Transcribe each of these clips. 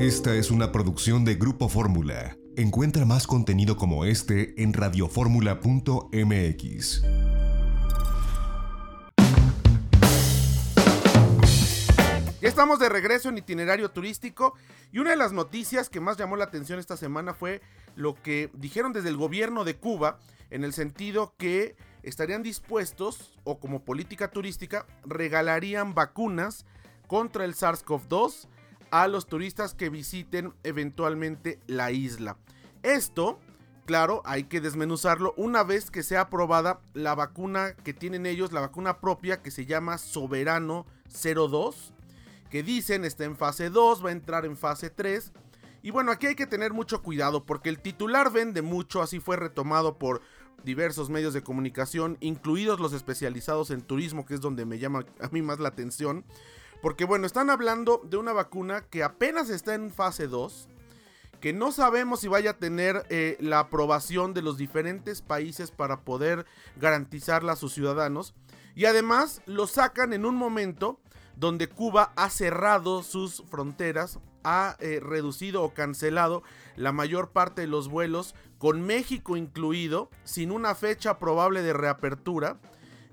Esta es una producción de Grupo Fórmula. Encuentra más contenido como este en radioformula.mx. Ya estamos de regreso en itinerario turístico y una de las noticias que más llamó la atención esta semana fue lo que dijeron desde el gobierno de Cuba en el sentido que estarían dispuestos o como política turística regalarían vacunas contra el SARS-CoV-2 a los turistas que visiten eventualmente la isla. Esto, claro, hay que desmenuzarlo una vez que sea aprobada la vacuna que tienen ellos, la vacuna propia que se llama Soberano 02 que dicen está en fase 2, va a entrar en fase 3. Y bueno, aquí hay que tener mucho cuidado porque el titular vende mucho, así fue retomado por diversos medios de comunicación, incluidos los especializados en turismo, que es donde me llama a mí más la atención. Porque bueno, están hablando de una vacuna que apenas está en fase 2, que no sabemos si vaya a tener eh, la aprobación de los diferentes países para poder garantizarla a sus ciudadanos. Y además lo sacan en un momento donde Cuba ha cerrado sus fronteras, ha eh, reducido o cancelado la mayor parte de los vuelos, con México incluido, sin una fecha probable de reapertura.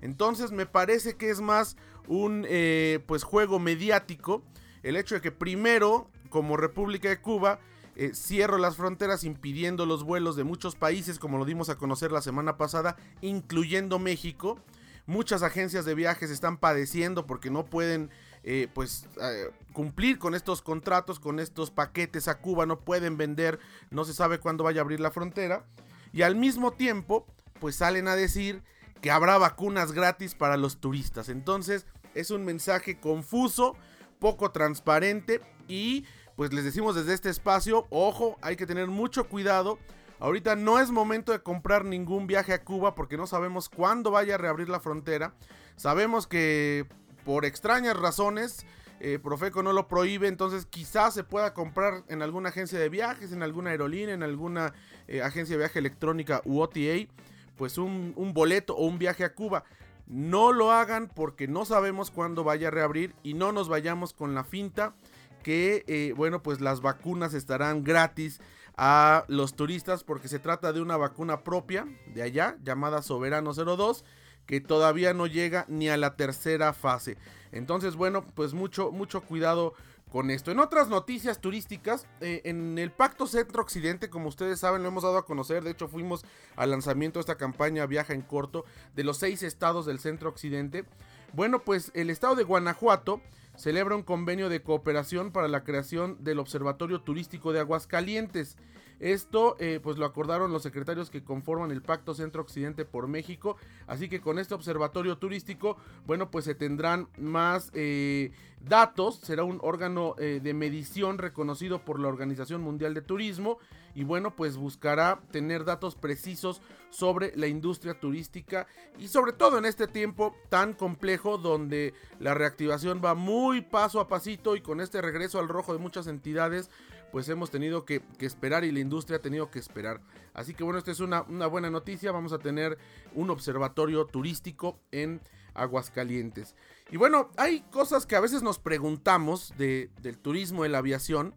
Entonces me parece que es más un eh, pues juego mediático el hecho de que primero, como República de Cuba, eh, cierro las fronteras impidiendo los vuelos de muchos países, como lo dimos a conocer la semana pasada, incluyendo México. Muchas agencias de viajes están padeciendo porque no pueden eh, pues eh, cumplir con estos contratos, con estos paquetes a Cuba, no pueden vender, no se sabe cuándo vaya a abrir la frontera. Y al mismo tiempo, pues salen a decir que habrá vacunas gratis para los turistas. Entonces es un mensaje confuso, poco transparente y pues les decimos desde este espacio, ojo, hay que tener mucho cuidado Ahorita no es momento de comprar ningún viaje a Cuba porque no sabemos cuándo vaya a reabrir la frontera. Sabemos que por extrañas razones eh, Profeco no lo prohíbe, entonces quizás se pueda comprar en alguna agencia de viajes, en alguna aerolínea, en alguna eh, agencia de viaje electrónica u OTA, pues un, boleto o un viaje a Cuba. No lo hagan porque no sabemos cuándo vaya a reabrir y no nos vayamos con la finta que, eh, bueno, pues las vacunas estarán gratis a los turistas porque se trata de una vacuna propia de allá llamada Soberano 02 que todavía no llega ni a la tercera fase. Entonces, bueno, pues mucho, mucho cuidado con esto. En otras noticias turísticas, eh, en el Pacto Centro Occidente, como ustedes saben, lo hemos dado a conocer. De hecho, fuimos al lanzamiento de esta campaña Viaja en Corto de los seis estados del Centro Occidente. Bueno, pues el estado de Guanajuato celebra un convenio de cooperación para la creación del Observatorio Turístico de Aguascalientes. Esto eh, pues lo acordaron los secretarios que conforman el Pacto Centro Occidente por México. Así que con este observatorio turístico, bueno, pues se tendrán más eh, datos. Será un órgano eh, de medición reconocido por la Organización Mundial de Turismo. Y bueno, pues buscará tener datos precisos sobre la industria turística. Y sobre todo en este tiempo tan complejo donde la reactivación va muy paso a pasito y con este regreso al rojo de muchas entidades pues hemos tenido que, esperar y la industria ha tenido que esperar. Así que bueno, esta es una, buena noticia. Vamos a tener un observatorio turístico en Aguascalientes. Y bueno, hay cosas que a veces nos preguntamos de, del turismo, de la aviación,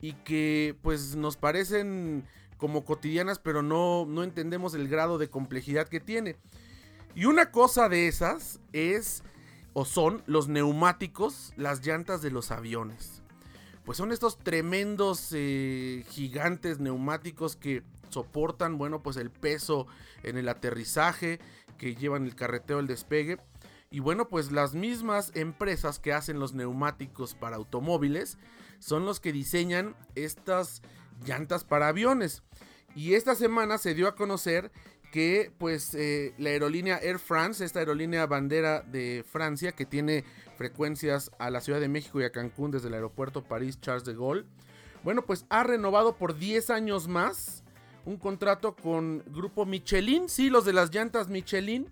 y que pues nos parecen como cotidianas, pero no, no entendemos el grado de complejidad que tiene. Y una cosa de esas es o son los neumáticos, las llantas de los aviones pues son estos tremendos eh, gigantes neumáticos que soportan, bueno, pues el peso en el aterrizaje, que llevan el carreteo, el despegue. Y bueno, pues las mismas empresas que hacen los neumáticos para automóviles son los que diseñan estas llantas para aviones. Y esta semana se dio a conocer que pues eh, la aerolínea Air France, esta aerolínea bandera de Francia que tiene frecuencias a la Ciudad de México y a Cancún desde el aeropuerto París Charles de Gaulle, bueno pues ha renovado por 10 años más un contrato con Grupo Michelin, sí, los de las llantas Michelin,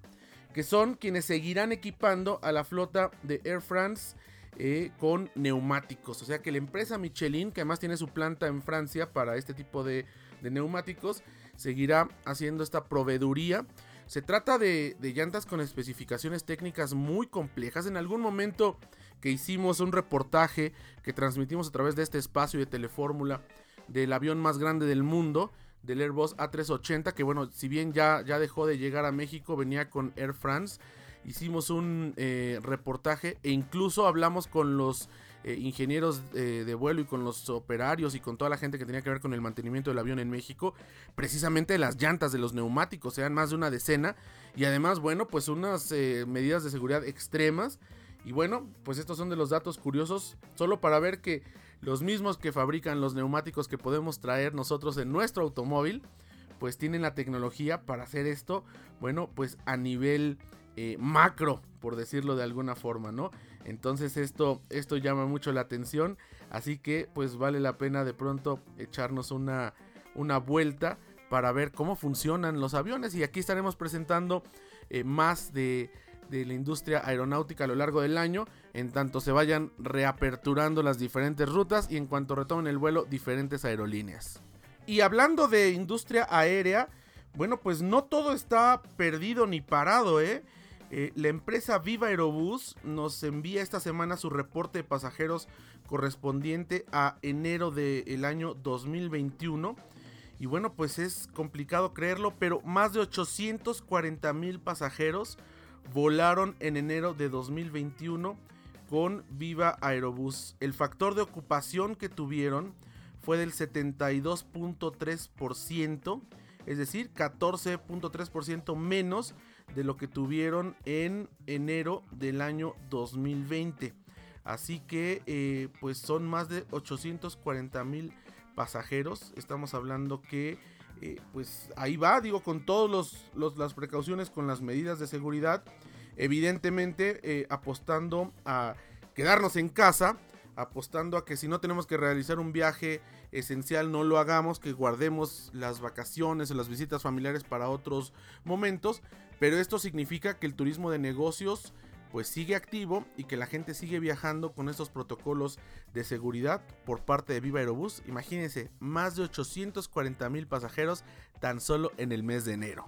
que son quienes seguirán equipando a la flota de Air France eh, con neumáticos. O sea que la empresa Michelin, que además tiene su planta en Francia para este tipo de, de neumáticos, seguirá haciendo esta proveeduría. Se trata de, llantas con especificaciones técnicas muy complejas. En algún momento que hicimos un reportaje que transmitimos a través de este espacio de Telefórmula del avión más grande del mundo, del Airbus A380, que bueno, si bien ya, ya dejó de llegar a México, venía con Air France. Hicimos un eh, reportaje e incluso hablamos con los eh, ingenieros eh, de vuelo y con los operarios y con toda la gente que tenía que ver con el mantenimiento del avión en México, precisamente las llantas de los neumáticos, sean más de una decena y además, bueno, pues unas eh, medidas de seguridad extremas. Y bueno, pues estos son de los datos curiosos, solo para ver que los mismos que fabrican los neumáticos que podemos traer nosotros en nuestro automóvil, pues tienen la tecnología para hacer esto, bueno, pues a nivel macro, por decirlo de alguna forma, ¿no? Entonces esto, esto llama mucho la atención. Así que pues vale la pena de pronto echarnos una, una vuelta para ver cómo funcionan los aviones. Y aquí estaremos presentando eh, más de, de la industria aeronáutica a lo largo del año, en tanto se vayan reaperturando las diferentes rutas y en cuanto retomen el vuelo diferentes aerolíneas. Y hablando de industria aérea, bueno, pues no todo está perdido ni parado, ¿eh? Eh, la empresa Viva Aerobús nos envía esta semana su reporte de pasajeros correspondiente a enero del año 2021. Y bueno, pues es complicado creerlo, pero más de 840 mil pasajeros volaron en enero de 2021 con Viva Aerobús. El factor de ocupación que tuvieron fue del 72.3%, es decir, 14.3% menos de lo que tuvieron en enero del año 2020. Así que eh, pues son más de 840 mil pasajeros. Estamos hablando que eh, pues ahí va, digo, con todas las precauciones, con las medidas de seguridad. Evidentemente eh, apostando a quedarnos en casa, apostando a que si no tenemos que realizar un viaje esencial no lo hagamos, que guardemos las vacaciones o las visitas familiares para otros momentos, pero esto significa que el turismo de negocios pues sigue activo y que la gente sigue viajando con estos protocolos de seguridad por parte de Viva Aerobús. Imagínense, más de 840 mil pasajeros tan solo en el mes de enero.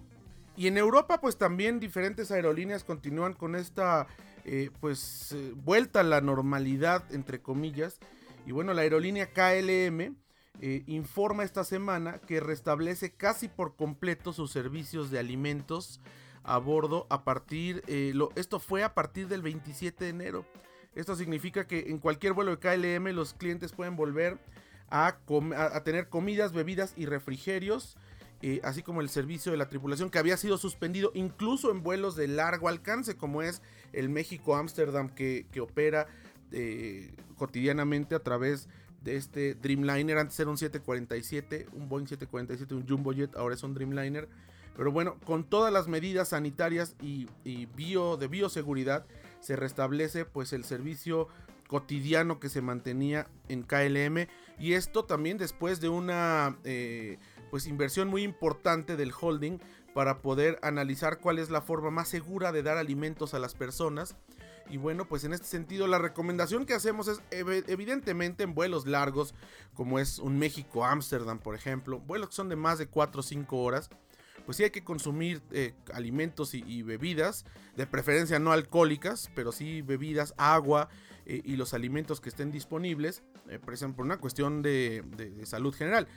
Y en Europa pues también diferentes aerolíneas continúan con esta eh, pues eh, vuelta a la normalidad entre comillas. Y bueno, la aerolínea KLM eh, informa esta semana que restablece casi por completo sus servicios de alimentos a bordo a partir, eh, lo, esto fue a partir del 27 de enero. Esto significa que en cualquier vuelo de KLM los clientes pueden volver a, tener comidas, bebidas y refrigerios, eh, así como el servicio de la tripulación que había sido suspendido incluso en vuelos de largo alcance, como es el México-Amsterdam que, opera eh, cotidianamente a través de este Dreamliner. Antes era un 747, un Boeing 747, un Jumbo Jet, ahora es un Dreamliner. Pero bueno, con todas las medidas sanitarias y, bio, de bioseguridad se restablece pues el servicio cotidiano que se mantenía en KLM y esto también después de una eh, pues inversión muy importante del holding para poder analizar cuál es la forma más segura de dar alimentos a las personas. Y bueno pues en este sentido la recomendación que hacemos es evidentemente en vuelos largos como es un México Ámsterdam por ejemplo vuelos que son de más de 4 o 5 horas pues sí hay que consumir eh, alimentos y, bebidas, de preferencia no alcohólicas, pero sí bebidas, agua eh, y los alimentos que estén disponibles, eh, por una cuestión de, de, salud general.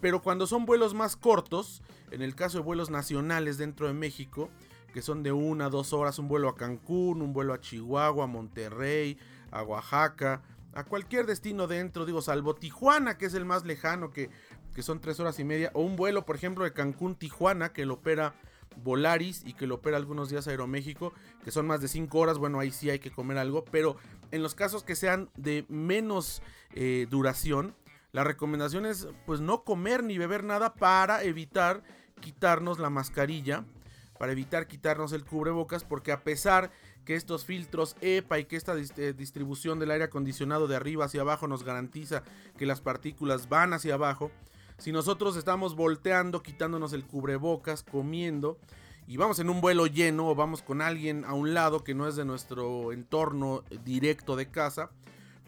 Pero cuando son vuelos más cortos, en el caso de vuelos nacionales dentro de México, que son de una, dos horas, un vuelo a Cancún, un vuelo a Chihuahua, a Monterrey, a Oaxaca, a cualquier destino dentro, digo, salvo Tijuana, que es el más lejano, que que son tres horas y media, o un vuelo, por ejemplo, de Cancún-Tijuana, que lo opera Volaris y que lo opera algunos días Aeroméxico, que son más de cinco horas, bueno, ahí sí hay que comer algo, pero en los casos que sean de menos eh, duración, la recomendación es pues no comer ni beber nada para evitar quitarnos la mascarilla, para evitar quitarnos el cubrebocas, porque a pesar que estos filtros EPA y que esta eh, distribución del aire acondicionado de arriba hacia abajo nos garantiza que las partículas van hacia abajo, si nosotros estamos volteando, quitándonos el cubrebocas, comiendo, y vamos en un vuelo lleno o vamos con alguien a un lado que no es de nuestro entorno directo de casa,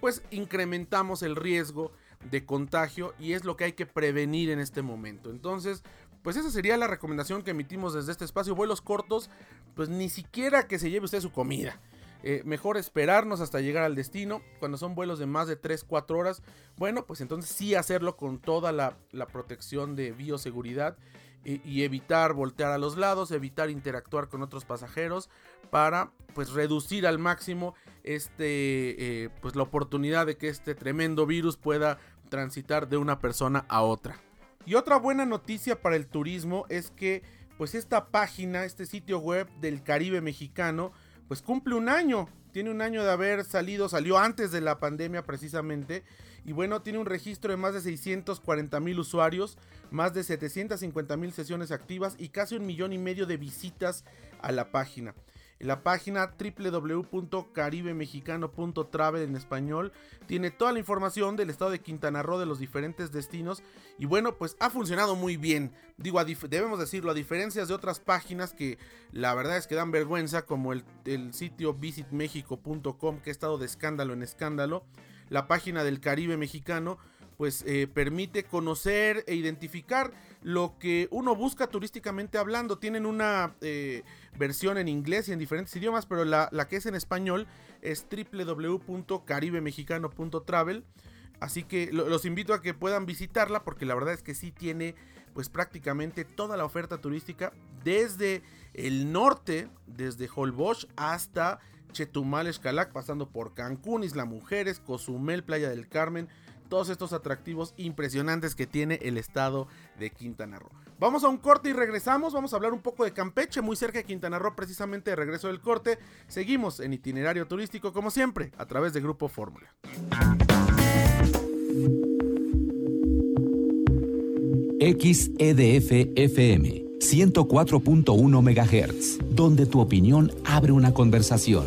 pues incrementamos el riesgo de contagio y es lo que hay que prevenir en este momento. Entonces, pues esa sería la recomendación que emitimos desde este espacio. Vuelos cortos, pues ni siquiera que se lleve usted su comida. Eh, mejor esperarnos hasta llegar al destino. Cuando son vuelos de más de 3-4 horas, bueno, pues entonces sí hacerlo con toda la, protección de bioseguridad y, evitar voltear a los lados, evitar interactuar con otros pasajeros para pues reducir al máximo este eh, pues la oportunidad de que este tremendo virus pueda transitar de una persona a otra. Y otra buena noticia para el turismo es que pues esta página, este sitio web del Caribe mexicano, pues cumple un año. Tiene un año de haber salido, salió antes de la pandemia precisamente. Y bueno, tiene un registro de más de 640 mil usuarios, más de 750 mil sesiones activas y casi un millón y medio de visitas a la página. La página www.caribemexicano.travel en español tiene toda la información del estado de Quintana Roo de los diferentes destinos y bueno, pues ha funcionado muy bien. Digo, debemos decirlo, a diferencia de otras páginas que la verdad es que dan vergüenza, como el, el sitio visitmexico.com que ha estado de escándalo en escándalo, la página del Caribe mexicano pues eh, permite conocer e identificar lo que uno busca turísticamente hablando. Tienen una eh, versión en inglés y en diferentes idiomas, pero la, que es en español es www.caribemexicano.travel. Así que los invito a que puedan visitarla porque la verdad es que sí tiene pues prácticamente toda la oferta turística desde el norte, desde Holbox hasta Chetumal, Escalac, pasando por Cancún, Isla Mujeres, Cozumel, Playa del Carmen, todos estos atractivos impresionantes que tiene el estado de Quintana Roo. Vamos a un corte y regresamos. Vamos a hablar un poco de Campeche, muy cerca de Quintana Roo, precisamente de regreso del corte. Seguimos en itinerario turístico, como siempre, a través de Grupo Fórmula. XEDF FM 104.1 MHz, donde tu opinión abre una conversación,